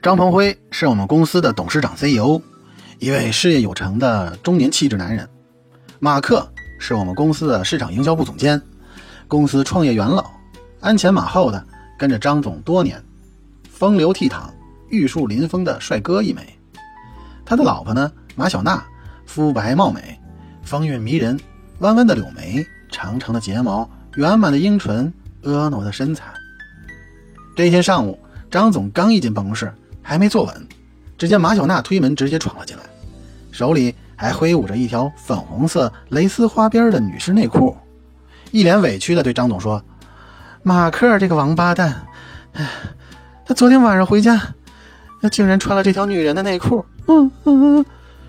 张鹏辉是我们公司的董事长 CEO，一位事业有成的中年气质男人。马克是我们公司的市场营销部总监，公司创业元老，鞍前马后的跟着张总多年，风流倜傥、玉树临风的帅哥一枚。他的老婆呢，马小娜，肤白貌美，风韵迷人，弯弯的柳眉，长长的睫毛，圆满的樱唇，婀娜的身材。这一天上午，张总刚一进办公室。还没坐稳，只见马小娜推门直接闯了进来，手里还挥舞着一条粉红色蕾丝花边的女士内裤，一脸委屈地对张总说：“马克这个王八蛋，哎，他昨天晚上回家，他竟然穿了这条女人的内裤。”嗯嗯，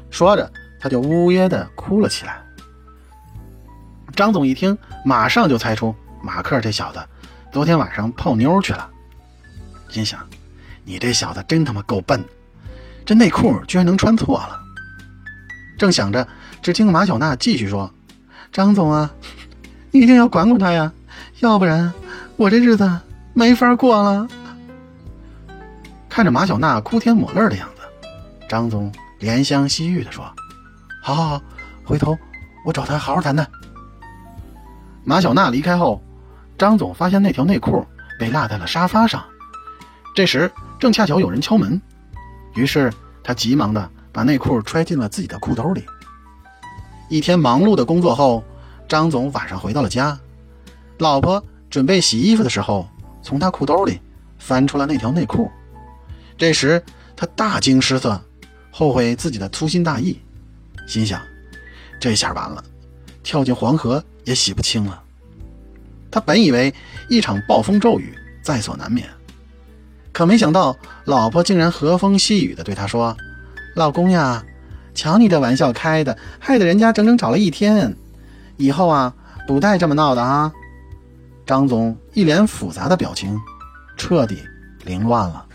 说着他就呜咽地哭了起来。张总一听，马上就猜出马克这小子昨天晚上泡妞去了，心想。你这小子真他妈够笨，这内裤居然能穿错了。正想着，只听马小娜继续说：“张总啊，你一定要管管他呀，要不然我这日子没法过了。”看着马小娜哭天抹泪的样子，张总怜香惜玉地说：“好好好，回头我找他好好谈谈。”马小娜离开后，张总发现那条内裤被落在了沙发上。这时。正恰巧有人敲门，于是他急忙的把内裤揣进了自己的裤兜里。一天忙碌的工作后，张总晚上回到了家，老婆准备洗衣服的时候，从他裤兜里翻出了那条内裤。这时他大惊失色，后悔自己的粗心大意，心想：这下完了，跳进黄河也洗不清了。他本以为一场暴风骤雨在所难免。可没想到，老婆竟然和风细雨的对他说：“老公呀，瞧你这玩笑开的，害得人家整整找了一天。以后啊，不带这么闹的啊！”张总一脸复杂的表情，彻底凌乱了。